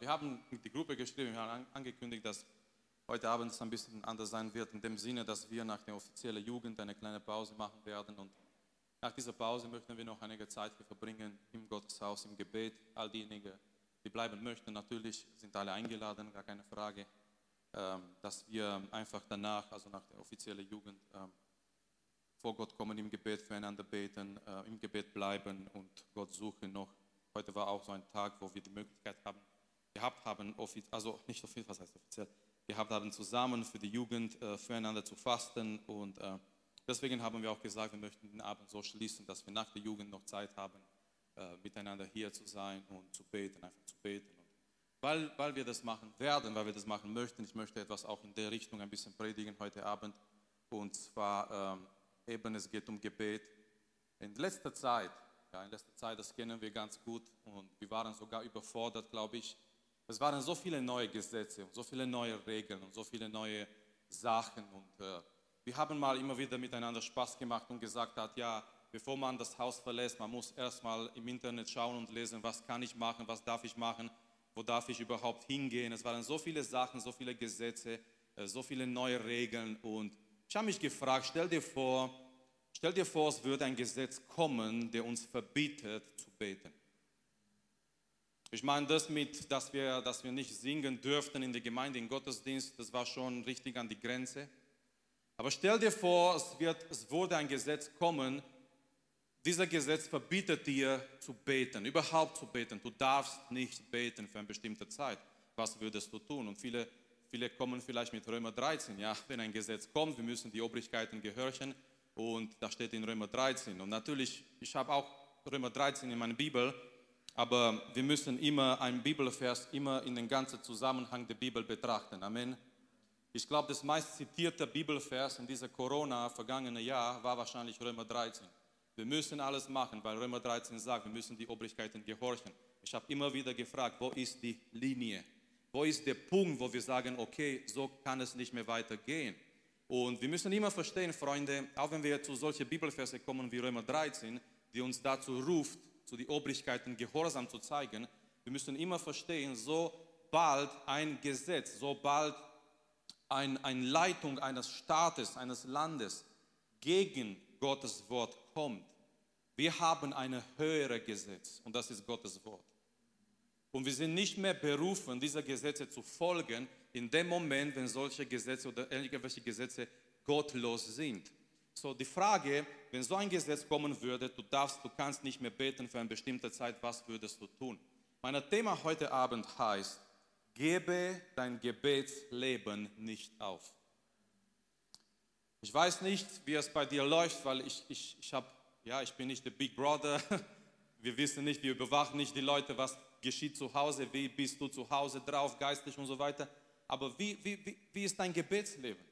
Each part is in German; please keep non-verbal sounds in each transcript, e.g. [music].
wir haben die Gruppe geschrieben, wir haben angekündigt, dass heute Abend es ein bisschen anders sein wird, in dem Sinne, dass wir nach der offiziellen Jugend eine kleine Pause machen werden. Und nach dieser Pause möchten wir noch einige Zeit verbringen im Gotteshaus, im Gebet. All diejenigen, die bleiben möchten, natürlich sind alle eingeladen, gar keine Frage, ähm, dass wir einfach danach, also nach der offiziellen Jugend, ähm, vor Gott kommen, im Gebet füreinander beten, äh, im Gebet bleiben und Gott suchen noch. Heute war auch so ein Tag, wo wir die Möglichkeit haben, gehabt haben, also nicht offiziell, was heißt offiziell, gehabt haben, zusammen für die Jugend äh, füreinander zu fasten. Und äh, deswegen haben wir auch gesagt, wir möchten den Abend so schließen, dass wir nach der Jugend noch Zeit haben, äh, miteinander hier zu sein und zu beten, einfach zu beten. Und weil, weil wir das machen werden, weil wir das machen möchten, ich möchte etwas auch in der Richtung ein bisschen predigen heute Abend. Und zwar ähm, eben, es geht um Gebet. In letzter Zeit, ja, in letzter Zeit, das kennen wir ganz gut und wir waren sogar überfordert, glaube ich, es waren so viele neue Gesetze und so viele neue Regeln und so viele neue Sachen. Und äh, wir haben mal immer wieder miteinander Spaß gemacht und gesagt hat, ja, bevor man das Haus verlässt, man muss erstmal im Internet schauen und lesen, was kann ich machen, was darf ich machen, wo darf ich überhaupt hingehen. Es waren so viele Sachen, so viele Gesetze, äh, so viele neue Regeln. Und ich habe mich gefragt, stell dir vor, stell dir vor, es würde ein Gesetz kommen, der uns verbietet zu beten. Ich meine, das mit, dass wir, dass wir nicht singen dürften in der Gemeinde, im Gottesdienst, das war schon richtig an die Grenze. Aber stell dir vor, es, wird, es wurde ein Gesetz kommen, dieser Gesetz verbietet dir zu beten, überhaupt zu beten. Du darfst nicht beten für eine bestimmte Zeit. Was würdest du tun? Und viele, viele kommen vielleicht mit Römer 13. Ja, wenn ein Gesetz kommt, wir müssen die Obrigkeiten gehorchen. Und da steht in Römer 13. Und natürlich, ich habe auch Römer 13 in meiner Bibel. Aber wir müssen immer einen Bibelvers immer in den ganzen Zusammenhang der Bibel betrachten. Amen. Ich glaube, das meist zitierte Bibelvers in dieser Corona-vergangenen Jahr war wahrscheinlich Römer 13. Wir müssen alles machen, weil Römer 13 sagt, wir müssen die Obrigkeiten gehorchen. Ich habe immer wieder gefragt, wo ist die Linie? Wo ist der Punkt, wo wir sagen, okay, so kann es nicht mehr weitergehen? Und wir müssen immer verstehen, Freunde, auch wenn wir zu solchen Bibelverse kommen wie Römer 13, die uns dazu ruft, zu den Obrigkeiten Gehorsam zu zeigen. Wir müssen immer verstehen, sobald ein Gesetz, sobald ein, eine Leitung eines Staates, eines Landes gegen Gottes Wort kommt, wir haben ein höheres Gesetz und das ist Gottes Wort. Und wir sind nicht mehr berufen, diese Gesetze zu folgen, in dem Moment, wenn solche Gesetze oder irgendwelche Gesetze gottlos sind. So, die Frage, wenn so ein Gesetz kommen würde, du darfst, du kannst nicht mehr beten für eine bestimmte Zeit, was würdest du tun? Mein Thema heute Abend heißt, gebe dein Gebetsleben nicht auf. Ich weiß nicht, wie es bei dir läuft, weil ich, ich, ich, hab, ja, ich bin nicht der Big Brother. [laughs] Wir wissen nicht, wir überwachen nicht die Leute, was geschieht zu Hause, wie bist du zu Hause drauf, geistlich und so weiter. Aber wie, wie, wie, wie ist dein Gebetsleben?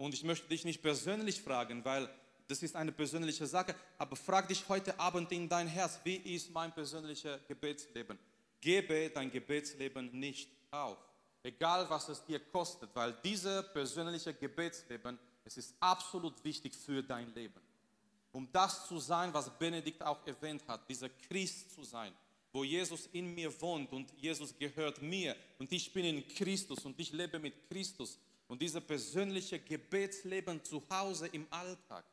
Und ich möchte dich nicht persönlich fragen, weil das ist eine persönliche Sache, aber frag dich heute Abend in dein Herz, wie ist mein persönliches Gebetsleben? Gebe dein Gebetsleben nicht auf, egal was es dir kostet, weil dieses persönliche Gebetsleben, es ist absolut wichtig für dein Leben. Um das zu sein, was Benedikt auch erwähnt hat, dieser Christ zu sein, wo Jesus in mir wohnt und Jesus gehört mir und ich bin in Christus und ich lebe mit Christus und dieses persönliche Gebetsleben zu Hause im Alltag.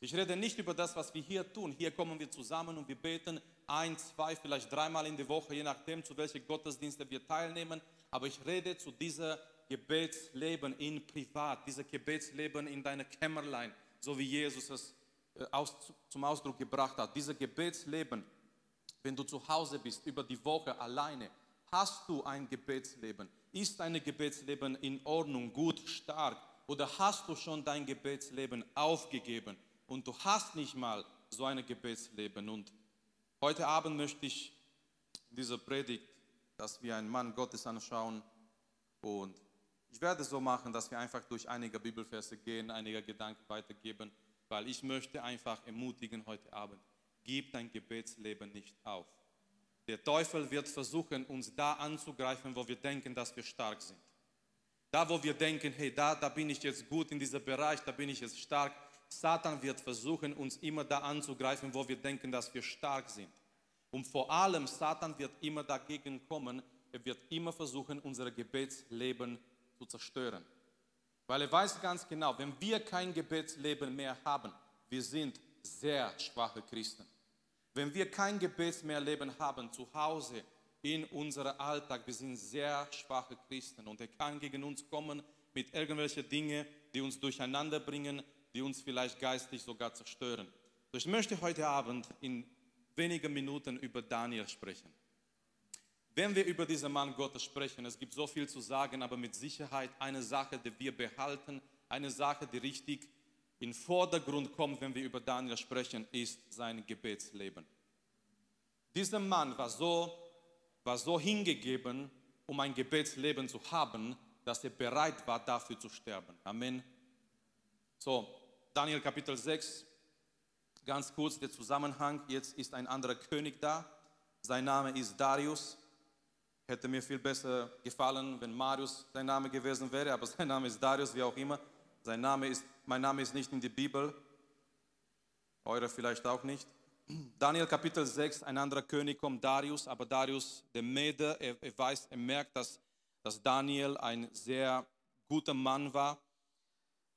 Ich rede nicht über das, was wir hier tun. Hier kommen wir zusammen und wir beten ein, zwei, vielleicht dreimal in der Woche, je nachdem, zu welchen Gottesdiensten wir teilnehmen. Aber ich rede zu diesem Gebetsleben in Privat, dieses Gebetsleben in deiner Kämmerlein, so wie Jesus es äh, aus, zum Ausdruck gebracht hat. Dieses Gebetsleben, wenn du zu Hause bist, über die Woche alleine, hast du ein Gebetsleben. Ist dein Gebetsleben in Ordnung, gut, stark? Oder hast du schon dein Gebetsleben aufgegeben und du hast nicht mal so ein Gebetsleben? Und heute Abend möchte ich in dieser Predigt, dass wir einen Mann Gottes anschauen und ich werde so machen, dass wir einfach durch einige Bibelverse gehen, einige Gedanken weitergeben, weil ich möchte einfach ermutigen heute Abend, gib dein Gebetsleben nicht auf. Der Teufel wird versuchen, uns da anzugreifen, wo wir denken, dass wir stark sind. Da, wo wir denken, hey, da, da bin ich jetzt gut in diesem Bereich, da bin ich jetzt stark. Satan wird versuchen, uns immer da anzugreifen, wo wir denken, dass wir stark sind. Und vor allem, Satan wird immer dagegen kommen. er wird immer versuchen, unser Gebetsleben zu zerstören. Weil er weiß ganz genau, wenn wir kein Gebetsleben mehr haben, wir sind sehr schwache Christen. Wenn wir kein Gebet mehr leben haben zu Hause, in unserem Alltag, wir sind sehr schwache Christen und er kann gegen uns kommen mit irgendwelchen Dingen, die uns durcheinander bringen, die uns vielleicht geistlich sogar zerstören. Ich möchte heute Abend in wenigen Minuten über Daniel sprechen. Wenn wir über diesen Mann Gottes sprechen, es gibt so viel zu sagen, aber mit Sicherheit eine Sache, die wir behalten, eine Sache, die richtig in Vordergrund kommt, wenn wir über Daniel sprechen, ist sein Gebetsleben. Dieser Mann war so, war so hingegeben, um ein Gebetsleben zu haben, dass er bereit war, dafür zu sterben. Amen. So, Daniel Kapitel 6, ganz kurz der Zusammenhang. Jetzt ist ein anderer König da. Sein Name ist Darius. Hätte mir viel besser gefallen, wenn Marius sein Name gewesen wäre, aber [laughs] sein Name ist Darius, wie auch immer. Sein Name ist, mein Name ist nicht in der Bibel, eure vielleicht auch nicht. Daniel Kapitel 6, ein anderer König kommt, Darius, aber Darius, der Mede, er, er weiß, er merkt, dass, dass Daniel ein sehr guter Mann war.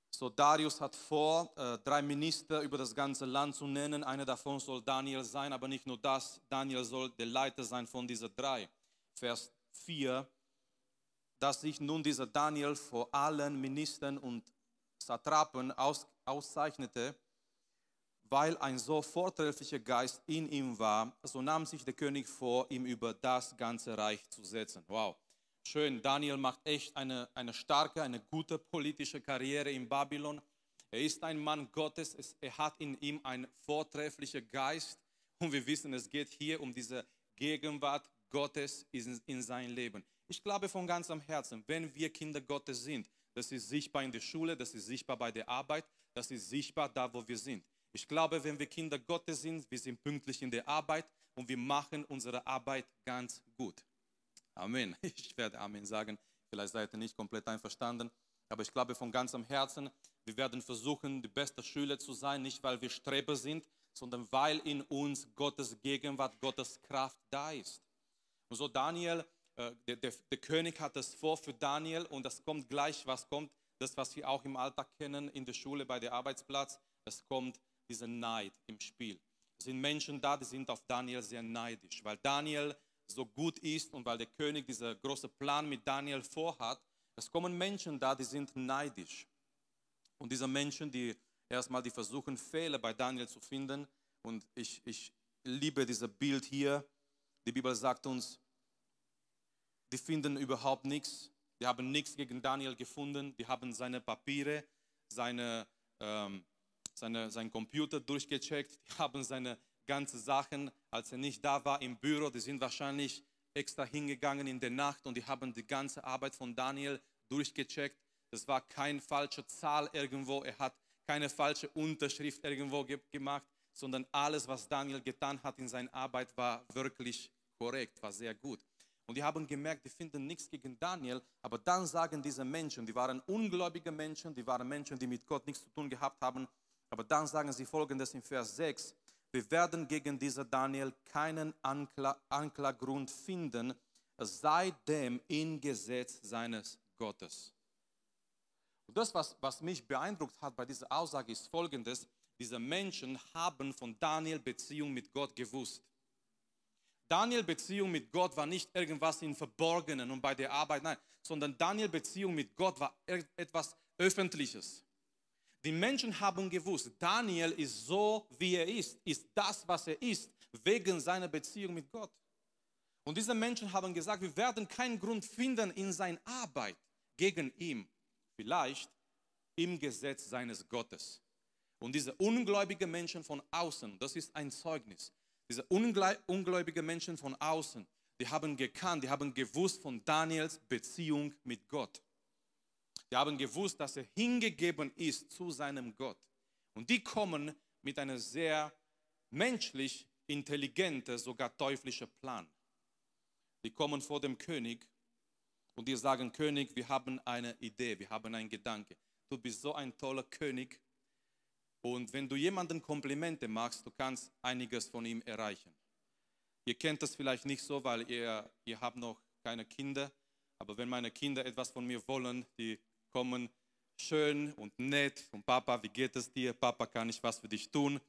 So, Darius hat vor, äh, drei Minister über das ganze Land zu nennen. Einer davon soll Daniel sein, aber nicht nur das, Daniel soll der Leiter sein von diesen drei. Vers 4, dass sich nun dieser Daniel vor allen Ministern und Satrapen aus, auszeichnete, weil ein so vortrefflicher Geist in ihm war, so nahm sich der König vor, ihm über das ganze Reich zu setzen. Wow, schön. Daniel macht echt eine, eine starke, eine gute politische Karriere in Babylon. Er ist ein Mann Gottes, er hat in ihm einen vortrefflichen Geist und wir wissen, es geht hier um diese Gegenwart Gottes in, in sein Leben. Ich glaube von ganzem Herzen, wenn wir Kinder Gottes sind, das ist sichtbar in der Schule, das ist sichtbar bei der Arbeit, das ist sichtbar da, wo wir sind. Ich glaube, wenn wir Kinder Gottes sind, wir sind pünktlich in der Arbeit und wir machen unsere Arbeit ganz gut. Amen. [laughs] Ich werde Amen sagen. Vielleicht seid ihr nicht komplett einverstanden, aber ich glaube von ganzem Herzen, wir werden versuchen, die beste Schüler zu sein, nicht weil wir Streber sind, sondern weil in uns Gottes Gegenwart, Gottes Kraft da ist. Und so Daniel, äh, der, der, der König hat es vor für Daniel und das kommt gleich, was kommt, das, was wir auch im Alltag kennen, in der Schule, bei der Arbeitsplatz, es kommt dieser Neid im Spiel. Es sind Menschen da, die sind auf Daniel sehr neidisch, weil Daniel so gut ist und weil der König diesen großen Plan mit Daniel vorhat. Es kommen Menschen da, die sind neidisch. Und diese Menschen, die erstmal die versuchen, Fehler bei Daniel zu finden. Und ich, ich liebe dieses Bild hier. Die Bibel sagt uns, die finden überhaupt nichts. Die haben nichts gegen Daniel gefunden. Die haben seine Papiere, seine, ähm, seine, sein Computer durchgecheckt. Die haben seine ganzen Sachen, als er nicht da war im Büro, die sind wahrscheinlich extra hingegangen in der Nacht und die haben die ganze Arbeit von Daniel durchgecheckt. Das war keine falsche Zahl irgendwo. Er hat keine falsche Unterschrift irgendwo ge gemacht, sondern alles, was Daniel getan hat in seiner Arbeit, war wirklich korrekt, war sehr gut. Und die haben gemerkt, die finden nichts gegen Daniel, aber dann sagen diese Menschen, die waren ungläubige Menschen, die waren Menschen, die mit Gott nichts zu tun gehabt haben, aber dann sagen sie folgendes in Vers 6, wir werden gegen diesen Daniel keinen Ankla Anklagrund finden, es sei dem im Gesetz seines Gottes. Und das, was, was mich beeindruckt hat bei dieser Aussage, ist folgendes, diese Menschen haben von Daniel Beziehung mit Gott gewusst. Daniel Beziehung mit Gott war nicht irgendwas im Verborgenen und bei der Arbeit, nein, sondern Daniel Beziehung mit Gott war etwas Öffentliches. Die Menschen haben gewusst, Daniel ist so, wie er ist, ist das, was er ist, wegen seiner Beziehung mit Gott. Und diese Menschen haben gesagt, wir werden keinen Grund finden in seiner Arbeit gegen ihn, vielleicht im Gesetz seines Gottes. Und diese ungläubigen Menschen von außen, das ist ein Zeugnis. Diese ungläubigen Menschen von außen, die haben gekannt, die haben gewusst von Daniels Beziehung mit Gott. Die haben gewusst, dass er hingegeben ist zu seinem Gott. Und die kommen mit einem sehr menschlich intelligenten, sogar teuflischen Plan. Die kommen vor dem König und die sagen, König, wir haben eine Idee, wir haben einen Gedanke. Du bist so ein toller König, und wenn du jemanden Komplimente machst, du kannst einiges von ihm erreichen. Ihr kennt das vielleicht nicht so, weil ihr, ihr habt noch keine Kinder, aber wenn meine Kinder etwas von mir wollen, die kommen schön und nett und Papa, wie geht es dir? Papa, kann ich was für dich tun?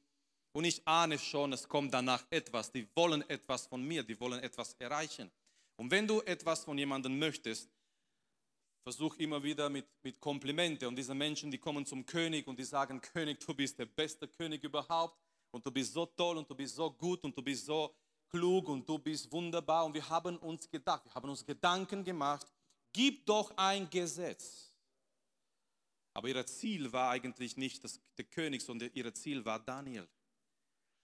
Und ich ahne schon, es kommt danach etwas. Die wollen etwas von mir, die wollen etwas erreichen. Und wenn du etwas von jemandem möchtest, versuch immer wieder mit, mit Komplimente. Und diese Menschen, die kommen zum König und die sagen, [laughs] König, du bist der beste König überhaupt und du bist so toll und du bist so gut und du bist so klug und du bist wunderbar. Und wir haben uns gedacht, wir haben uns Gedanken gemacht, gib doch ein Gesetz. Aber ihr Ziel war eigentlich nicht das, der König, sondern ihr Ziel war Daniel.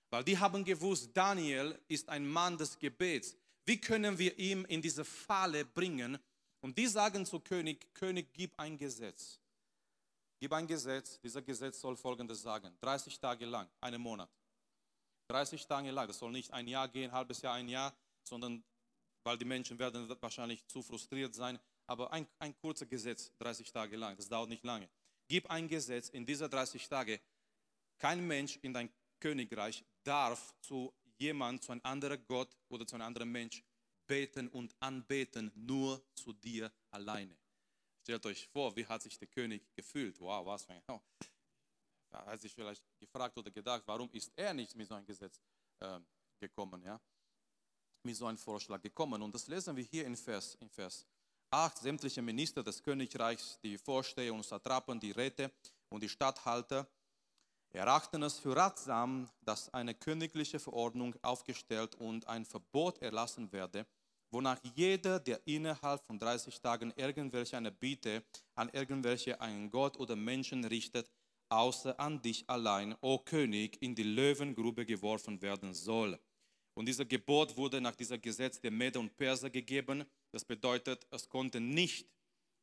Weil die haben gewusst, Daniel ist ein Mann des Gebets. Wie können wir ihn in diese Falle bringen? Und die sagen zu König, König, gib ein Gesetz. Gib ein Gesetz, dieser Gesetz soll folgendes sagen, 30 Tage lang, einen Monat. 30 Tage lang, das soll nicht ein Jahr gehen, halbes Jahr, ein Jahr, sondern weil die Menschen werden wahrscheinlich zu frustriert sein, aber ein, ein kurzer Gesetz, 30 Tage lang, das dauert nicht lange. Gib ein Gesetz, in dieser 30 Tage, kein Mensch in dein Königreich darf zu jemand, zu einem anderen Gott oder zu einem anderen Mensch beten und anbeten, nur zu dir alleine. Stellt euch vor, wie hat sich der König gefühlt? Wow, was für ein. Oh. Er hat sich vielleicht gefragt oder gedacht, warum ist er nicht mit so einem Gesetz äh, gekommen, ja? mit so einem Vorschlag gekommen. Und das lesen wir hier in Vers, in Vers 8. Sämtliche Minister des Königreichs, die Vorsteher und Satrapen, die Räte und die Statthalter erachten es für ratsam, dass eine königliche Verordnung aufgestellt und ein Verbot erlassen werde, wonach jeder, der innerhalb von 30 Tagen irgendwelche eine Bitte an irgendwelche einen Gott oder Menschen richtet, außer an dich allein, o König, in die Löwengrube geworfen werden soll. Und dieser Gebot wurde nach diesem Gesetz der Meder und Perser gegeben. Das bedeutet, es konnte nicht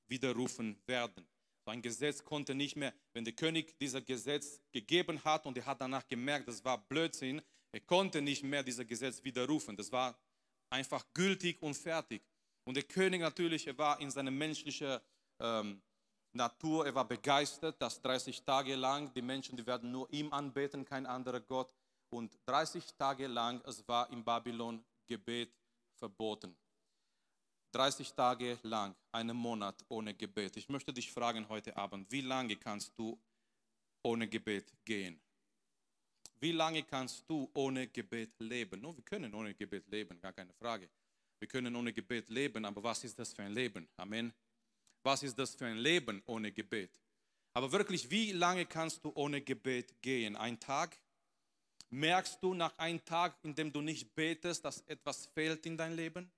widerrufen werden. So ein Gesetz konnte nicht mehr, wenn der König dieser Gesetz gegeben hat und er hat danach gemerkt, das war Blödsinn, er konnte nicht mehr dieses Gesetz widerrufen. Das war einfach gültig und fertig. Und der König natürlich, er war in seiner menschlichen ähm, Natur, er war begeistert, dass 30 Tage lang die Menschen, die werden nur ihm anbeten, kein anderer Gott. Und 30 Tage lang, es war in Babylon Gebet verboten. 30 Tage lang, einen Monat ohne Gebet. Ich möchte dich fragen heute Abend, wie lange kannst du ohne Gebet gehen? Wie lange kannst du ohne Gebet leben? Nun, wir können ohne Gebet leben, gar keine Frage. Wir können ohne Gebet leben, aber was ist das für ein Leben? Amen. Was ist das für ein Leben ohne Gebet? Aber wirklich, wie lange kannst du ohne Gebet gehen? Ein Tag? Merkst du nach einem Tag, in dem du nicht betest, dass etwas fehlt in dein Leben?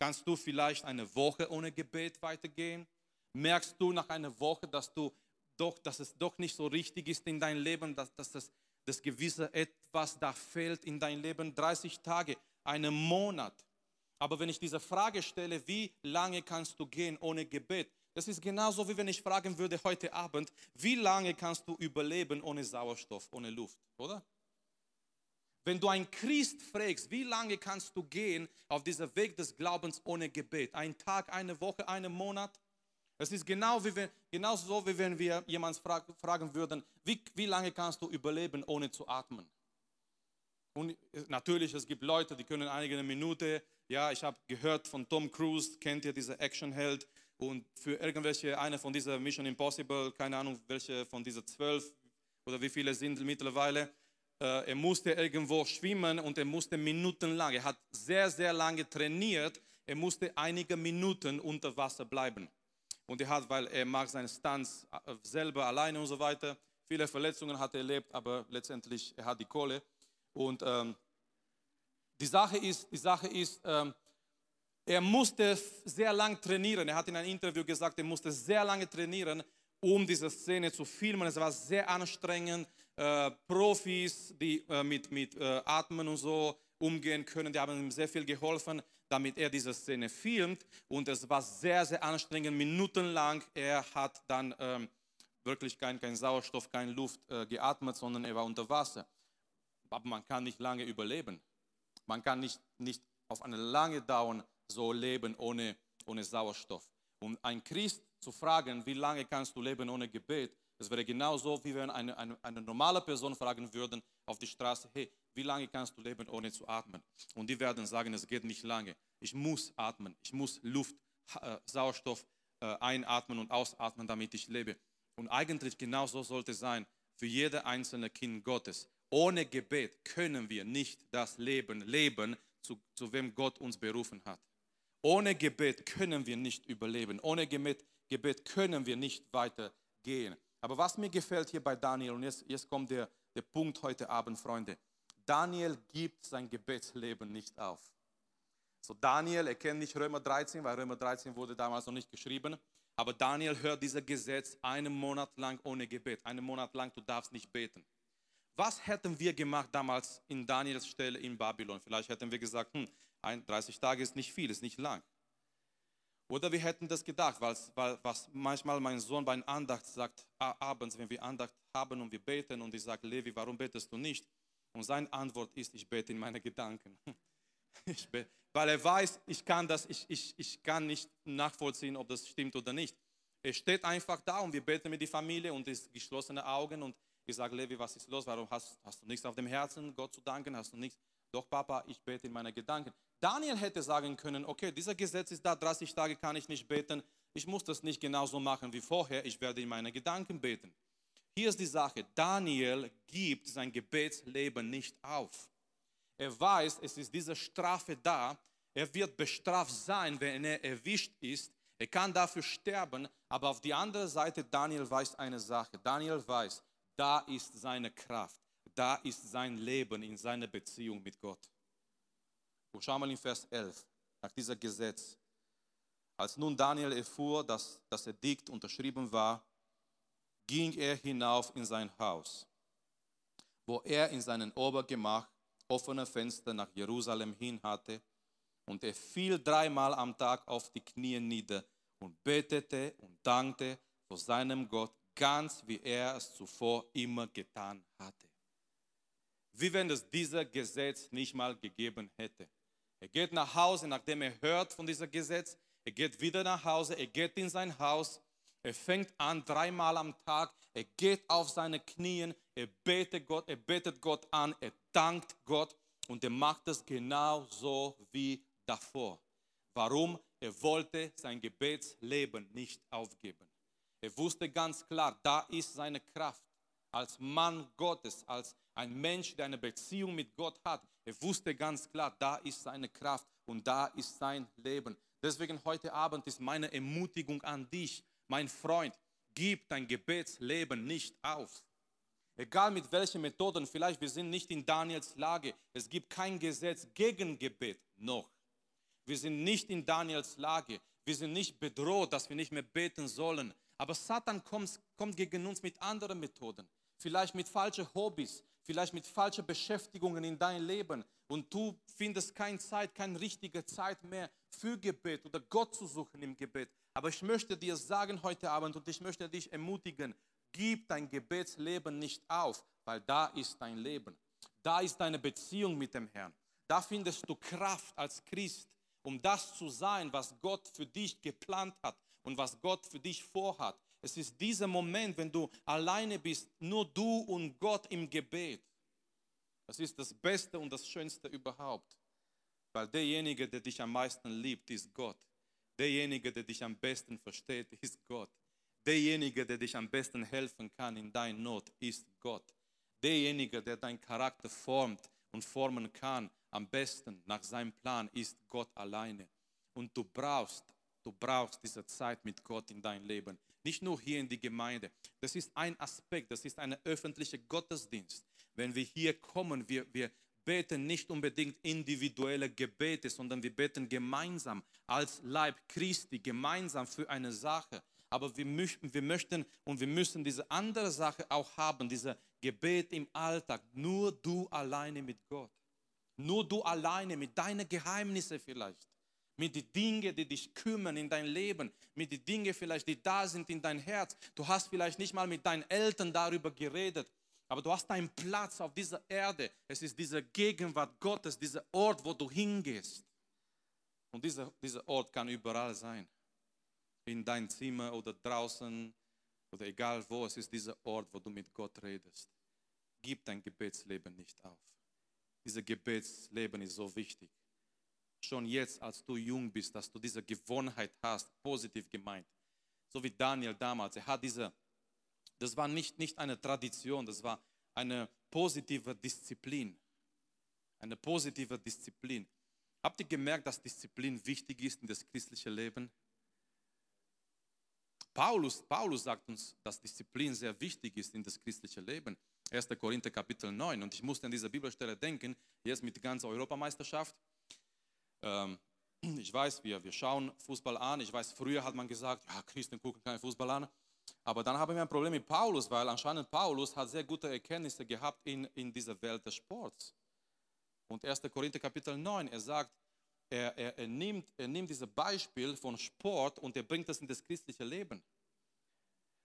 Kannst du vielleicht eine Woche ohne Gebet weitergehen? Merkst du nach einer Woche, dass du doch, dass es doch nicht so richtig ist in deinem Leben, dass, dass das das gewisse etwas da fehlt in dein Leben, 30 Tage, einen Monat. Aber wenn ich diese Frage stelle, wie lange kannst du gehen ohne Gebet? Das ist genauso wie wenn ich fragen würde heute Abend, wie lange kannst du überleben ohne Sauerstoff, ohne Luft, oder? Wenn du einen Christ fragst, wie lange kannst du gehen auf diesem Weg des Glaubens ohne Gebet? Ein Tag, eine Woche, einen Monat? Es ist genau wie wenn, genauso so, wie wenn wir jemanden fragen würden, wie, wie lange kannst du überleben, ohne zu atmen? Und natürlich, es gibt Leute, die können einige Minuten, ja, ich habe gehört von Tom Cruise, kennt ihr diese Actionheld? Und für irgendwelche, eine von dieser Mission Impossible, keine Ahnung, welche von diesen zwölf oder wie viele sind mittlerweile, äh, er musste irgendwo schwimmen und er musste minutenlang, er hat sehr, sehr lange trainiert, er musste einige Minuten unter Wasser bleiben. Und er hat, weil er mag seinen Stunts äh, selber alleine und so weiter, viele Verletzungen hat er erlebt, aber letztendlich er hat die Kohle. Und ähm, die Sache ist, die Sache ist ähm, er musste sehr lang trainieren. Er hat in einem Interview gesagt, er musste sehr lange trainieren, um diese Szene zu filmen. Es war sehr anstrengend. Äh, Profis, die äh, mit, mit äh, Atmen und so umgehen können, die haben ihm sehr viel geholfen damit er diese Szene filmt. Und es war sehr, sehr anstrengend, minutenlang. Er hat dann ähm, wirklich kein, kein Sauerstoff, keine Luft äh, geatmet, sondern er war unter Wasser. Aber man kann nicht lange überleben. Man kann nicht, nicht auf eine lange Dauer so leben ohne, ohne Sauerstoff. Um ein Christ zu fragen, wie lange kannst du leben ohne Gebet, das wäre genauso, wie wenn eine, eine, eine normale Person fragen würden, auf die Straße, hey, wie lange kannst du leben, ohne zu atmen? Und die werden sagen, es geht nicht lange. Ich muss atmen, ich muss Luft, äh, Sauerstoff äh, einatmen und ausatmen, damit ich lebe. Und eigentlich genau so sollte es sein für jede einzelne Kind Gottes. Ohne Gebet können wir nicht das Leben leben, zu, zu wem Gott uns berufen hat. Ohne Gebet können wir nicht überleben. Ohne Gebet, Gebet können wir nicht weitergehen. Aber was mir gefällt hier bei Daniel, und jetzt, jetzt kommt der, der Punkt heute Abend, Freunde. Daniel gibt sein Gebetsleben nicht auf. So Daniel erkennt nicht Römer 13, weil Römer 13 wurde damals noch nicht geschrieben. Aber Daniel hört dieses Gesetz einen Monat lang ohne Gebet. Einen Monat lang, du darfst nicht beten. Was hätten wir gemacht damals in Daniels Stelle in Babylon? Vielleicht hätten wir gesagt, hm, 30 Tage ist nicht viel, ist nicht lang. Oder wir hätten das gedacht, weil, weil was manchmal mein Sohn bei einer Andacht sagt, abends, wenn wir Andacht haben und wir beten und ich sage, Levi, warum betest du nicht? Und seine Antwort ist, ich bete in meine Gedanken. [laughs] Bete, weil er weiß, ich kann das, ich, ich, ich kann nicht nachvollziehen, ob das stimmt oder nicht. Er steht einfach da und wir beten mit der Familie und es geschlossene Augen und ich sage, Levi, was ist los? Warum hast, hast du nichts auf dem Herzen, Gott zu danken? Hast du nichts? Doch, Papa, ich bete in meine Gedanken. Daniel hätte sagen können, okay, dieser Gesetz ist da, 30 Tage kann ich nicht beten. Ich muss das nicht genauso machen wie vorher. Ich werde in meine Gedanken beten. Hier ist die Sache, Daniel gibt sein Gebetsleben nicht auf. Er weiß, es ist diese Strafe da. Er wird bestraft sein, wenn er erwischt ist. Er kann dafür sterben, aber auf die andere Seite, Daniel weiß eine Sache. Daniel weiß, da ist seine Kraft, da ist sein Leben in seiner Beziehung mit Gott. Und schau mal in Vers 11, nach dieser Gesetz. Als nun Daniel erfuhr, dass das Edikt unterschrieben war, ging er hinauf in sein Haus, wo er in seinem Obergemach offene Fenster nach Jerusalem hin hatte. Und er fiel dreimal am Tag auf die Knie nieder und betete und dankte vor seinem Gott, ganz wie er es zuvor immer getan hatte. Wie wenn es dieses Gesetz nicht mal gegeben hätte. Er geht nach Hause, nachdem er hört von diesem Gesetz. Er geht wieder nach Hause, er geht in sein Haus er fängt an dreimal am Tag, er geht auf seine Knien, er betet Gott, er betet Gott an, er dankt Gott und er macht es genau so wie davor. Warum? Er wollte sein Gebetsleben nicht aufgeben. Er wusste ganz klar, da ist seine Kraft. Als Mann Gottes, als ein Mensch, der eine Beziehung mit Gott hat, er wusste ganz klar, da ist seine Kraft und da ist sein Leben. Deswegen heute Abend ist meine Ermutigung an dich, mein Freund, gib dein Gebetsleben nicht auf. Egal mit welchen Methoden, vielleicht wir sind nicht in Daniels Lage. Es gibt kein Gesetz gegen Gebet noch. Wir sind nicht in Daniels Lage. Wir sind nicht bedroht, dass wir nicht mehr beten sollen. Aber Satan kommt, kommt gegen uns mit anderen Methoden. Vielleicht mit falschen Hobbys, vielleicht mit falschen Beschäftigungen in deinem Leben. Und du findest keine Zeit, keine richtige Zeit mehr für Gebet oder Gott zu suchen im Gebet. Aber ich möchte dir sagen heute Abend und ich möchte dich ermutigen, gib dein Gebetsleben nicht auf, weil da ist dein Leben. Da ist deine Beziehung mit dem Herrn. Da findest du Kraft als Christ, um das zu sein, was Gott für dich geplant hat und was Gott für dich vorhat. Es ist dieser Moment, wenn du alleine bist, nur du und Gott im Gebet. Das ist das Beste und das Schönste überhaupt, weil derjenige, der dich am meisten liebt, ist Gott. Derjenige, der dich am besten versteht, ist Gott. Derjenige, der dich am besten helfen kann in deiner Not, ist Gott. Derjenige, der deinen Charakter formt und formen kann, am besten nach seinem Plan, ist Gott alleine. Und du brauchst, du brauchst diese Zeit mit Gott in dein Leben. Nicht nur hier in die Gemeinde. Das ist ein Aspekt, das ist ein öffentlicher Gottesdienst. Wenn wir hier kommen, wir, wir, beten nicht unbedingt individuelle Gebete, sondern wir beten gemeinsam als Leib Christi, gemeinsam für eine Sache. Aber wir möchten, wir möchten und wir müssen diese andere Sache auch haben, diese Gebet im Alltag. Nur du alleine mit Gott. Nur du alleine mit deinen Geheimnissen vielleicht. Mit den Dingen, die dich kümmern in dein Leben. Mit den Dingen vielleicht, die da sind in dein Herz. Du hast vielleicht nicht mal mit deinen Eltern darüber geredet. Aber du hast deinen Platz auf dieser Erde. Es ist diese Gegenwart Gottes, dieser Ort, wo du hingehst. Und dieser, dieser Ort kann überall sein. In deinem Zimmer oder draußen oder egal wo. Es ist dieser Ort, wo du mit Gott redest. gib dein Gebetsleben nicht auf. Dieses Gebetsleben ist so wichtig. Schon jetzt, als du jung bist, dass du diese Gewohnheit hast, positiv gemeint. So wie Daniel damals. Er hat diese, das war nicht, nicht eine Tradition, das war eine positive Disziplin. Eine positive Disziplin. Habt ihr gemerkt, dass Disziplin wichtig ist in das christliche Leben? Paulus, Paulus sagt uns, dass Disziplin sehr wichtig ist in das christliche Leben. 1. Korinther Kapitel 9. Und ich musste an dieser Bibelstelle denken, jetzt mit der ganzen Europameisterschaft. Ähm, ich weiß, wir, wir schauen Fußball an. Ich weiß, früher hat man gesagt, ja, Christen gucken keinen Fußball an. Aber dann haben wir ein Problem mit Paulus, weil anscheinend Paulus hat sehr gute Erkenntnisse gehabt in, in dieser Welt des Sports. Und 1. Korinther Kapitel 9, er sagt, er, er, er, nimmt, er nimmt dieses Beispiel von Sport und er bringt das in das christliche Leben.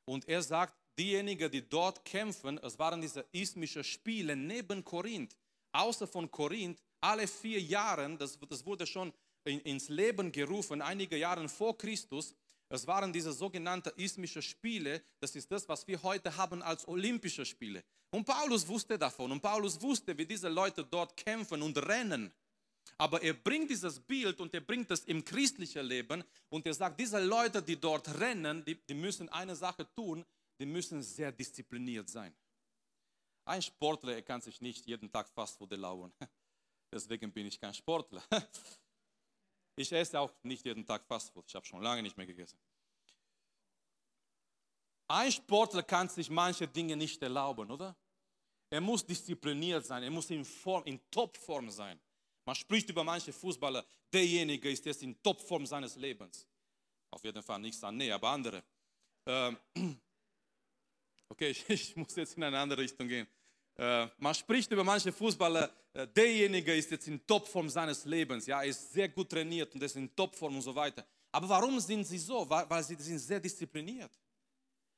Und er sagt, diejenigen, die dort kämpfen, es waren diese ismischen Spiele neben Korinth, außer von Korinth, alle vier Jahre, das, das wurde schon in, ins Leben gerufen, einige Jahre vor Christus, es waren diese sogenannten ismischen Spiele, das ist das, was wir heute haben als Olympische Spiele. Und Paulus wusste davon und Paulus wusste, wie diese Leute dort kämpfen und rennen. Aber er bringt dieses Bild und er bringt es im christlichen Leben und er sagt, diese Leute, die dort rennen, die, die müssen eine Sache tun, die müssen sehr diszipliniert sein. Ein Sportler, er kann sich nicht jeden Tag Fastfood erlauben. [laughs] Deswegen bin ich kein Sportler. [laughs] Ich esse auch nicht jeden Tag Fastfood. Ich habe schon lange nicht mehr gegessen. Ein Sportler kann sich manche Dinge nicht erlauben, oder? Er muss diszipliniert sein, er muss in, Form, in Topform sein. Man spricht über manche Fußballer, derjenige ist jetzt in Topform seines Lebens. Auf jeden Fall nicht Sané, aber andere. Ähm, [clears throat] okay, ich, [laughs] ich, muss jetzt in eine andere Richtung gehen. Äh, man spricht über manche Fußballer, äh, derjenige ist jetzt in Topform seines Lebens. Ja, er ist sehr gut trainiert und ist in Topform und so weiter. Aber warum sind sie so? Weil, sie sind sehr diszipliniert.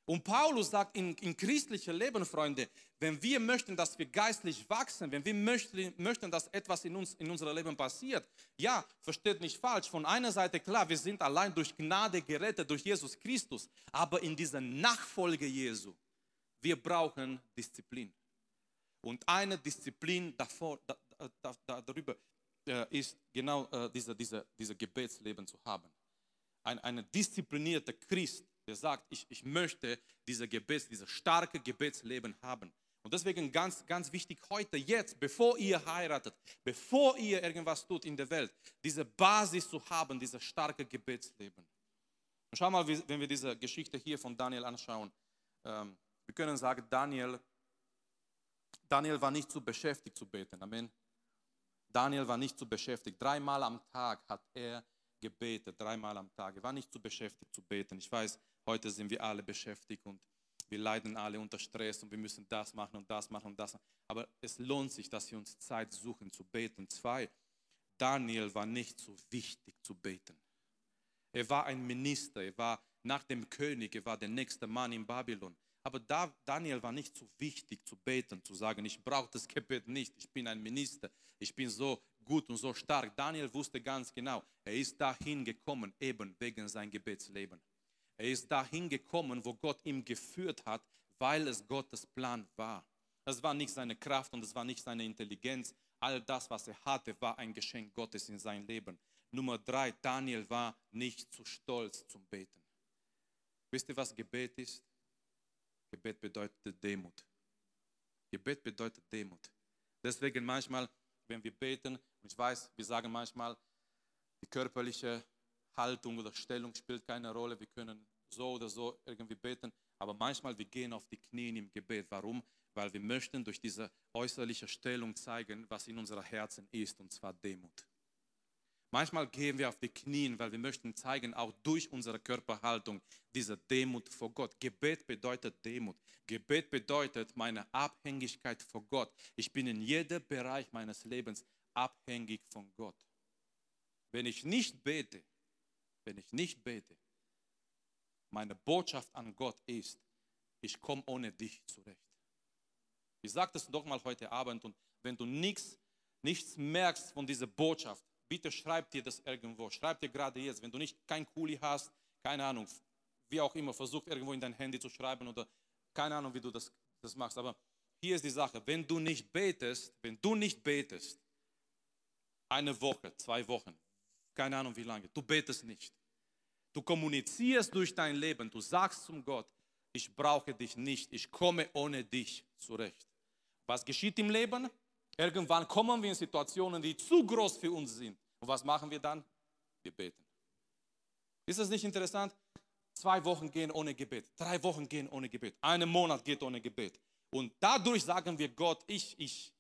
Und Paulus sagt in, in christlichem Leben, Freunde, wenn wir möchten, dass wir geistlich wachsen, wenn wir möchten, möchten, dass etwas in uns, in unserem Leben passiert, ja, versteht nicht falsch. Von einer Seite klar, wir sind allein durch Gnade gerettet, durch Jesus Christus. Aber in dieser Nachfolge Jesu, wir brauchen Disziplin. Und eine Disziplin davor, da, da, da, darüber äh, ist genau äh, diese, diese, diese Gebetsleben zu haben. Ein eine disziplinierte Christ der sagt, ich, ich möchte diese Gebets, dieses starke Gebetsleben haben. Und deswegen ganz, ganz wichtig heute, jetzt, bevor ihr heiratet, bevor ihr irgendwas tut in der Welt, diese Basis zu haben, dieses starke Gebetsleben. Und schau mal, wenn wir diese Geschichte hier von Daniel anschauen. Ähm, wir können sagen, Daniel, Daniel war nicht zu beschäftigt zu beten. Amen. Daniel war nicht zu beschäftigt. Dreimal am Tag hat er gebetet, dreimal am Tag. Er war nicht zu beschäftigt zu beten. Ich weiß, Heute sind wir alle beschäftigt und wir leiden alle unter Stress und wir müssen das machen und das machen und das machen. Aber es lohnt sich, dass wir uns Zeit suchen zu beten. Zwei, Daniel war nicht so wichtig zu beten. Er war ein Minister, er war nach dem König, er war der nächste Mann in Babylon. Aber da, Daniel war nicht so wichtig zu beten, zu sagen, ich brauche das Gebet nicht, ich bin ein Minister, ich bin so gut und so stark. Daniel wusste ganz genau, er ist dahin gekommen, eben wegen sein Gebetsleben. Er ist dahin gekommen, wo Gott ihn geführt hat, weil es Gottes Plan war. Es war nicht seine Kraft und es war nicht seine Intelligenz. All das, was er hatte, war ein Geschenk Gottes in sein Leben. Nummer drei, Daniel war nicht zu stolz zum Beten. Wisst ihr, was Gebet ist? Gebet bedeutet Demut. Gebet bedeutet Demut. Deswegen manchmal, wenn wir beten, ich weiß, wir sagen manchmal, die körperliche Haltung oder Stellung spielt keine Rolle. Wir können so oder so irgendwie beten, aber manchmal wir gehen auf die Knie im Gebet. Warum? Weil wir möchten durch diese äußerliche Stellung zeigen, was in unserem Herzen ist, und zwar Demut. Manchmal gehen wir auf die Knie, weil wir möchten zeigen, auch durch unsere Körperhaltung, diese Demut vor Gott. Gebet bedeutet Demut. Gebet bedeutet meine Abhängigkeit vor Gott. Ich bin in jedem Bereich meines Lebens abhängig von Gott. Wenn ich nicht bete, wenn ich nicht bete, meine Botschaft an Gott ist, ich komme ohne dich zurecht. Ich sage das doch mal heute Abend und wenn du nichts, nichts merkst von dieser Botschaft, bitte schreib dir das irgendwo. Schreib dir gerade jetzt, wenn du nicht kein Kuli hast, keine Ahnung, wie auch immer, versuch irgendwo in dein Handy zu schreiben oder keine Ahnung, wie du das, das machst. Aber hier ist die Sache, wenn du nicht betest, wenn du nicht betest, eine Woche, zwei Wochen, keine Ahnung wie lange, du betest nicht. Du kommunizierst durch dein Leben, du sagst zum Gott, ich brauche dich nicht, ich komme ohne dich zurecht. Was geschieht im Leben? Irgendwann kommen wir in Situationen, die zu groß für uns sind. Und was machen wir dann? Wir beten. Ist das nicht interessant? Zwei Wochen gehen ohne Gebet, drei Wochen gehen ohne Gebet, einen Monat geht ohne Gebet. Und dadurch sagen wir Gott, ich, ich,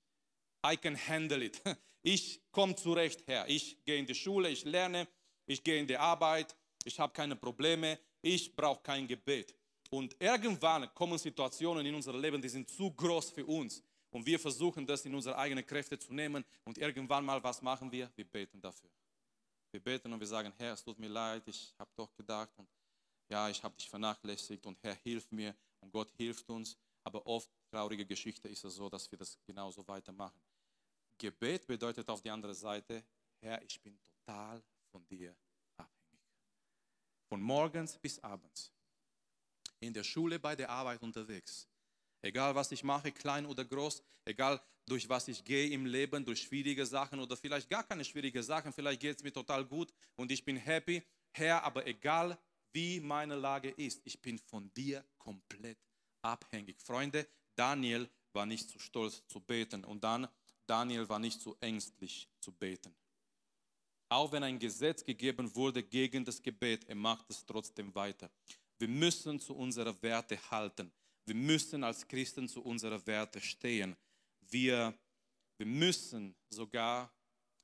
I can handle it. [laughs] Ich komme zurecht her. Ich gehe in die Schule, ich lerne, ich gehe in die Arbeit, ich habe keine Probleme, ich brauche kein Gebet. Und irgendwann kommen Situationen in unserem Leben, die sind zu groß für uns. Und wir versuchen das in unsere eigenen Kräfte zu nehmen. Und irgendwann mal, was machen wir? Wir beten dafür. Wir beten und wir sagen, Herr, es tut mir leid, ich habe doch gedacht und ja, ich habe dich vernachlässigt und Herr, hilf mir und Gott hilft uns. Aber oft, traurige Geschichte, ist es so, dass wir das genauso weitermachen. Gebet bedeutet auf die andere Seite, Herr, ich bin total von dir abhängig. Von morgens bis abends. In der Schule, bei der Arbeit unterwegs. Egal was ich mache, klein oder groß, egal durch was ich gehe im Leben, durch schwierige Sachen oder vielleicht gar keine schwierigen Sachen, vielleicht geht es mir total gut und ich bin happy. Herr, aber egal wie meine Lage ist, ich bin von dir komplett abhängig. Freunde, Daniel war nicht zu stolz zu beten und dann Daniel war nicht zu ängstlich zu beten. Auch wenn ein Gesetz gegeben wurde gegen das Gebet, er macht es trotzdem weiter. Wir müssen zu unserer Werte halten. Wir müssen als Christen zu unserer Werte stehen. Wir, wir müssen sogar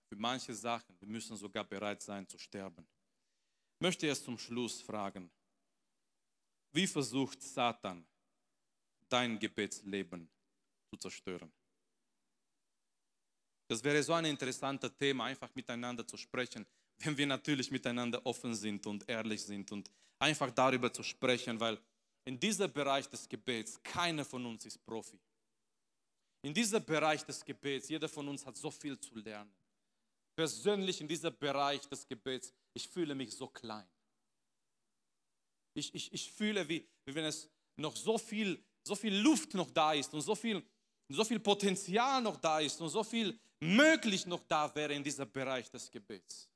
für manche Sachen, wir müssen sogar bereit sein zu sterben. Ich möchte jetzt zum Schluss fragen, wie versucht Satan dein Gebetsleben zu zerstören? Das wäre so ein interessantes Thema, einfach miteinander zu sprechen, wenn wir natürlich miteinander offen sind und ehrlich sind und einfach darüber zu sprechen, weil in diesem Bereich des Gebets, keiner von uns ist Profi. In diesem Bereich des Gebets, jeder von uns hat so viel zu lernen. Persönlich in diesem Bereich des Gebets, ich fühle mich so klein. Ich, ich, ich fühle, wie, wie wenn es noch so viel, so viel Luft noch da ist und so viel, so viel Potenzial noch da ist und so viel möglich noch da wäre in diesem Bereich des Gebets.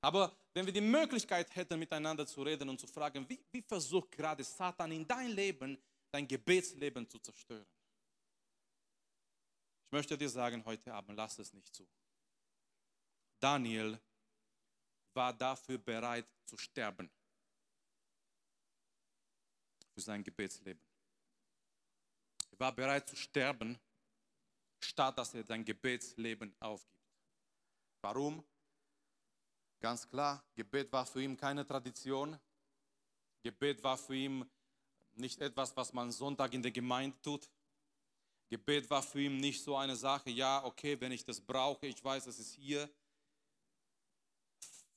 Aber wenn wir die Möglichkeit hätten, miteinander zu reden und zu fragen, wie, wie versucht gerade Satan in dein Leben, dein Gebetsleben zu zerstören? Ich möchte dir sagen heute Abend, lass es nicht zu. Daniel war dafür bereit zu sterben. Für sein Gebetsleben. Er war bereit zu sterben, statt dass er sein Gebetsleben aufgibt. Warum? Ganz klar, Gebet war für ihn keine Tradition. Gebet war für ihn nicht etwas, was man Sonntag in der Gemeinde tut. Gebet war für ihn nicht so eine Sache, ja, okay, wenn ich das brauche, ich weiß, es ist hier.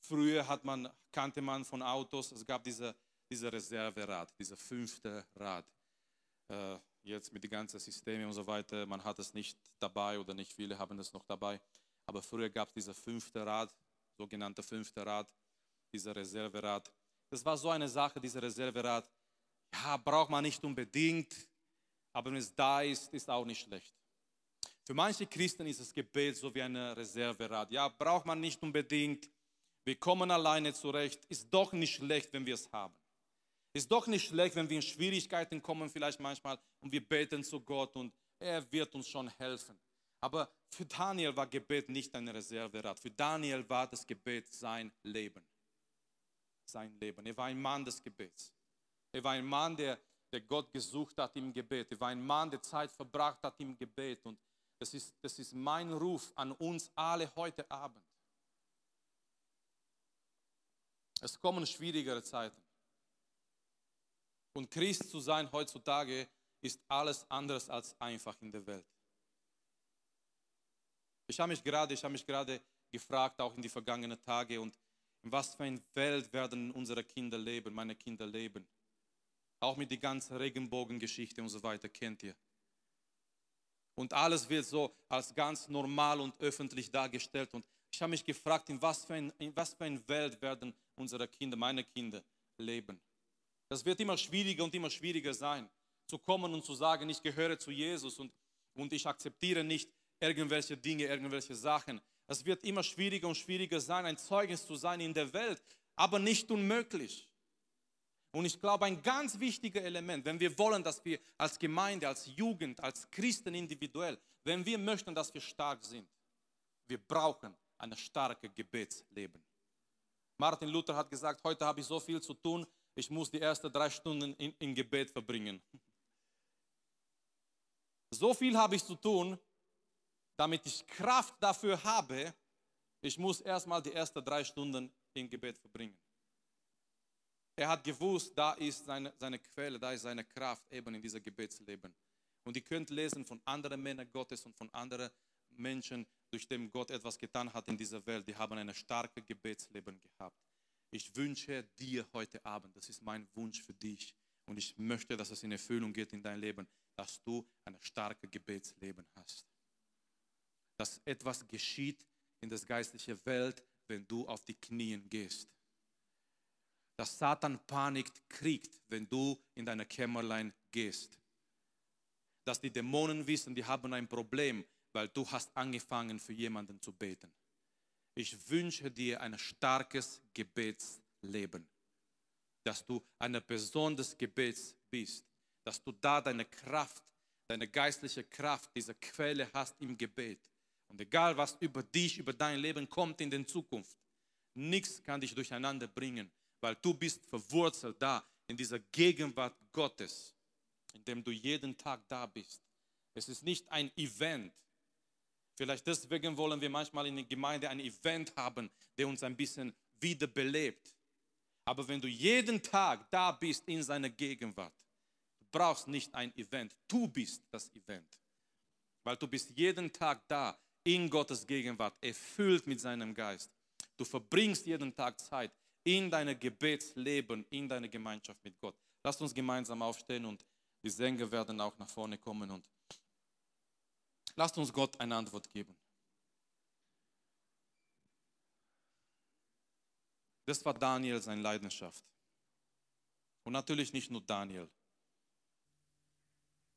Früher hat man, kannte man von Autos, es gab diese, diese Reserverad, dieser fünfte Rad. Äh, jetzt mit den ganzen Systemen und so weiter, man hat es nicht dabei oder nicht viele haben es noch dabei. Aber früher gab es dieser fünfte Rad, sogenannte fünfte Rad, dieser Reserverad. Das war so eine Sache, dieser Reserverad. Ja, braucht man nicht unbedingt, aber wenn es da ist, ist auch nicht schlecht. Für manche Christen ist das Gebet so wie ein Reserverad. Ja, braucht man nicht unbedingt. Wir kommen alleine zurecht. Ist doch nicht schlecht, wenn wir es haben. Ist doch nicht schlecht, wenn wir in Schwierigkeiten kommen, vielleicht manchmal, und wir beten zu Gott und er wird uns schon helfen. Aber für Daniel war Gebet nicht ein Reserverad. Für Daniel war das Gebet sein Leben. Sein Leben. Er war ein Mann des Gebets. Er war ein Mann, der, der Gott gesucht hat im Gebet. Er war ein Mann, der Zeit verbracht hat im Gebet. Und das ist, das ist mein Ruf an uns alle heute Abend. Es kommen schwierigere Zeiten. Und Christ zu sein heutzutage ist alles anderes als einfach in der Welt. Ich habe mich gerade, ich habe mich gerade gefragt, auch in die vergangenen Tage, und in was für einer Welt werden unsere Kinder leben, meine Kinder leben. Auch mit der ganzen Regenbogengeschichte und so weiter, kennt ihr. Und alles wird so als ganz normal und öffentlich dargestellt. Und ich habe mich gefragt, in was für, ein, in was für einer Welt werden unsere Kinder, meine Kinder leben. Das wird immer schwieriger und immer schwieriger sein. zu kommen und zu sagen, ich gehöre zu Jesus und, und ich akzeptiere nicht irgendwelche Dinge, irgendwelche Sachen. Es wird immer schwieriger und schwieriger sein, ein Zeugnis zu sein in der Welt, aber nicht unmöglich. Und ich glaube, ein ganz wichtiges Element, wenn wir wollen, dass wir als Gemeinde, als Jugend, als Christen individuell, wenn wir möchten, dass wir stark sind, wir brauchen ein starkes Gebetsleben. Martin Luther hat gesagt, heute habe ich so viel zu tun, ich muss die ersten drei Stunden in, in Gebet verbringen. [laughs] So viel habe ich zu tun, damit ich Kraft dafür habe, ich muss erstmal die ersten drei Stunden in Gebet verbringen. Er hat gewusst, da ist seine, seine Quelle, da ist seine Kraft eben in diesem Gebetsleben. Und ihr könnt lesen von anderen Männern Gottes und von anderen Menschen, durch dem Gott etwas getan hat in dieser Welt. Die haben ein starkes Gebetsleben gehabt. Ich wünsche dir heute Abend, das ist mein Wunsch für dich, und ich möchte, dass es in Erfüllung geht in dein Leben, dass du ein starkes Gebetsleben hast. Dass etwas geschieht in der geistlichen Welt, wenn du auf die Knien gehst. Dass Satan Panik kriegt, wenn du in deine Kämmerlein gehst. Dass die Dämonen wissen, die haben ein Problem, weil du hast angefangen für jemanden zu beten. Ich wünsche dir ein starkes Gebetsleben, dass du eine Person des Gebets bist, dass du da deine Kraft, deine geistliche Kraft, diese Quelle hast im Gebet. Und egal was über dich, über dein Leben kommt in der Zukunft, nichts kann dich durcheinander bringen, weil du bist verwurzelt da in dieser Gegenwart Gottes, in dem du jeden Tag da bist. Es ist nicht ein Event, Vielleicht deswegen wollen wir manchmal in der Gemeinde ein Event haben, der uns ein bisschen wiederbelebt. Aber wenn du jeden Tag da bist in seiner Gegenwart, du brauchst nicht ein Event, du bist das Event. Weil du bist jeden Tag da in Gottes Gegenwart, erfüllt mit seinem Geist. Du verbringst jeden Tag Zeit in deinem Gebetsleben, in deiner Gemeinschaft mit Gott. Lass uns gemeinsam aufstehen und die Sänger werden auch nach vorne kommen und Lasst uns Gott eine Antwort geben. Das war Daniel seine Leidenschaft. Und natürlich nicht nur Daniel.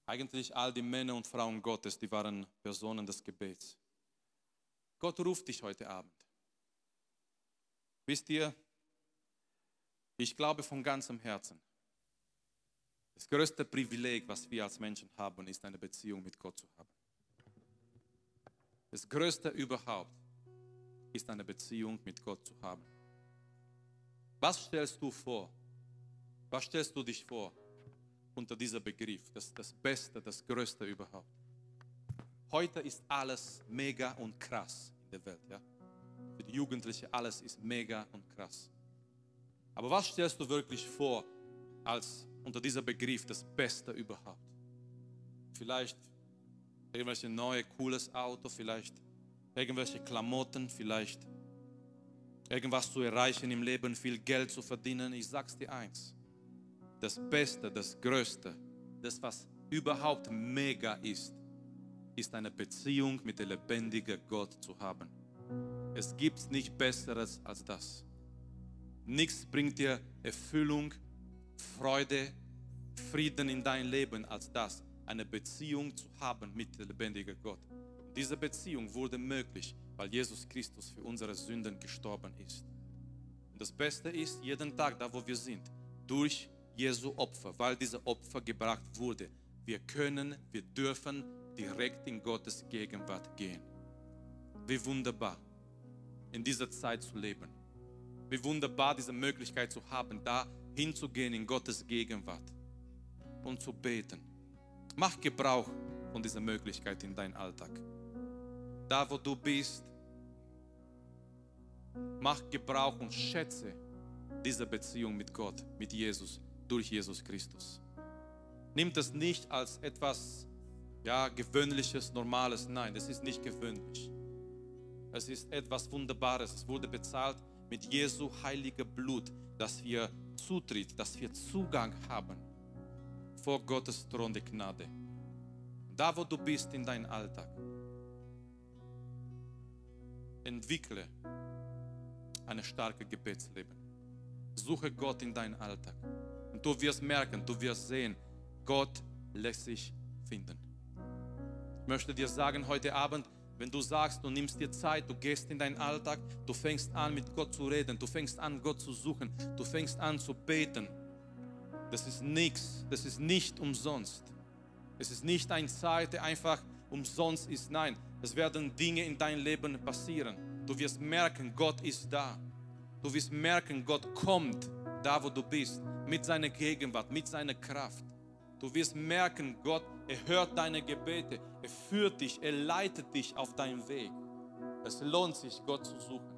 Eigentlich all die Männer und Frauen Gottes, die waren Personen des Gebets. Gott ruft dich heute Abend. Wisst ihr, ich glaube von ganzem Herzen, das größte Privileg, was wir als Menschen haben, ist eine Beziehung mit Gott zu haben. Das Größte überhaupt ist eine Beziehung mit Gott zu haben. Was stellst du vor? Was stellst du dich vor unter diesem Begriff? Das, das Beste, das Größte überhaupt. Heute ist alles mega und krass in der Welt. Ja? Für die Jugendlichen alles ist mega und krass. Aber was stellst du wirklich vor als unter diesem Begriff das Beste überhaupt? Vielleicht irgendwelche neue, cooles Auto, vielleicht irgendwelche Klamotten, vielleicht irgendwas zu erreichen im Leben, viel Geld zu verdienen. Ich sag's dir eins: Das Beste, das Größte, das, was überhaupt mega ist, ist eine Beziehung mit dem lebendigen Gott zu haben. Es gibt nichts Besseres als das. Nichts bringt dir Erfüllung, Freude, Frieden in dein Leben als das eine Beziehung zu haben mit dem lebendigen Gott. Diese Beziehung wurde möglich, weil Jesus Christus für unsere Sünden gestorben ist. Und das Beste ist, jeden Tag, da wo wir sind, durch Jesu Opfer, weil diese Opfer gebracht wurde, wir können, wir dürfen direkt in Gottes Gegenwart gehen. Wie wunderbar, in dieser Zeit zu leben. Wie wunderbar, diese Möglichkeit zu haben, da hinzugehen in Gottes Gegenwart und zu beten Mach Gebrauch von dieser Möglichkeit in deinem Alltag. Da, wo du bist, mach Gebrauch und schätze diese Beziehung mit Gott, mit Jesus, durch Jesus Christus. Nimm das nicht als etwas ja, gewöhnliches, normales. Nein, es ist nicht gewöhnlich. Es ist etwas Wunderbares. Es wurde bezahlt mit Jesu heiliger Blut, dass wir Zutritt, dass wir Zugang haben vor Gottes Thron der Gnade. Da, wo du bist in deinem Alltag, entwickle ein starkes Gebetsleben. Suche Gott in deinem Alltag. Und du wirst merken, du wirst sehen, Gott lässt sich finden. Ich möchte dir sagen heute Abend, wenn du sagst, du nimmst dir Zeit, du gehst in deinen Alltag, du fängst an mit Gott zu reden, du fängst an Gott zu suchen, du fängst an zu beten. Das ist nichts, das ist nicht umsonst. Es ist nicht eine Zeit, die einfach umsonst ist. Nein, es werden Dinge in dein Leben passieren. Du wirst merken, Gott ist da. Du wirst merken, Gott kommt da, wo du bist, mit seiner Gegenwart, mit seiner Kraft. Du wirst merken, Gott, er hört deine Gebete, er führt dich, er leitet dich auf deinen Weg. Es lohnt sich, Gott zu suchen.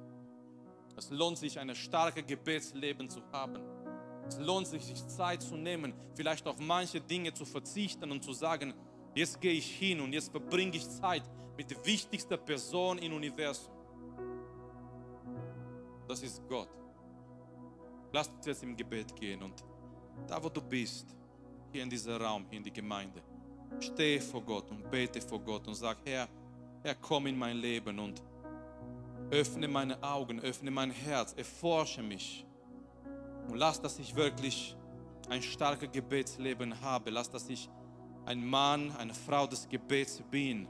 Es lohnt sich, ein starkes Gebetsleben zu haben. Es lohnt sich, sich Zeit zu nehmen, vielleicht auf manche Dinge zu verzichten und zu sagen, jetzt gehe ich hin und jetzt verbringe ich Zeit mit der wichtigsten Person im Universum. Das ist Gott. Lass uns jetzt im Gebet gehen und da, wo du bist, hier in diesem Raum, hier in die Gemeinde, stehe vor Gott und bete vor Gott und sag, Herr, Herr, komm in mein Leben und öffne meine Augen, öffne mein Herz, erforsche mich und lass, dass ich wirklich ein starkes Gebetsleben habe. Lass, dass ich ein Mann, eine Frau des Gebets bin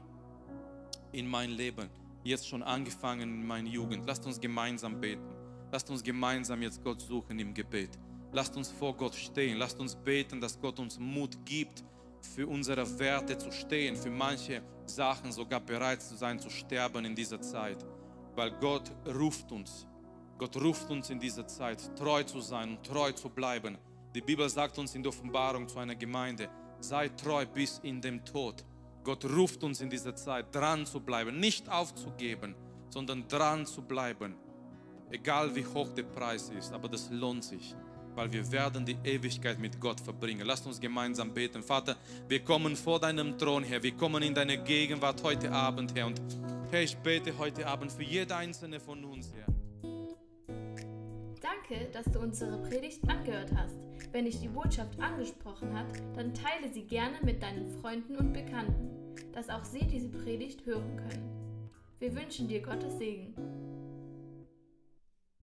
in mein Leben. Jetzt schon angefangen in meiner Jugend. Lasst uns gemeinsam beten. Lasst uns gemeinsam jetzt Gott suchen im Gebet. Lasst uns vor Gott stehen. Lasst uns beten, dass Gott uns Mut gibt, für unsere Werte zu stehen, für manche Sachen sogar bereit zu sein, zu sterben in dieser Zeit. Weil Gott ruft uns. Gott ruft uns in dieser Zeit, treu zu sein und treu zu bleiben. Die Bibel sagt uns in der Offenbarung zu einer Gemeinde, sei treu bis in dem Tod. Gott ruft uns in dieser Zeit, dran zu bleiben, nicht aufzugeben, sondern dran zu bleiben. Egal wie hoch der Preis ist, aber das lohnt sich, weil wir werden die Ewigkeit mit Gott verbringen. Lasst uns gemeinsam beten. Vater, wir kommen vor deinem Thron, Herr. Wir kommen in deine Gegenwart heute Abend, Herr. Und Herr, ich bete heute Abend für jede einzelne von uns, Herr. Danke, dass du unsere Predigt angehört hast. Wenn dich die Botschaft angesprochen hat, dann teile sie gerne mit deinen Freunden und Bekannten, dass auch sie diese Predigt hören können. Wir wünschen dir Gottes Segen.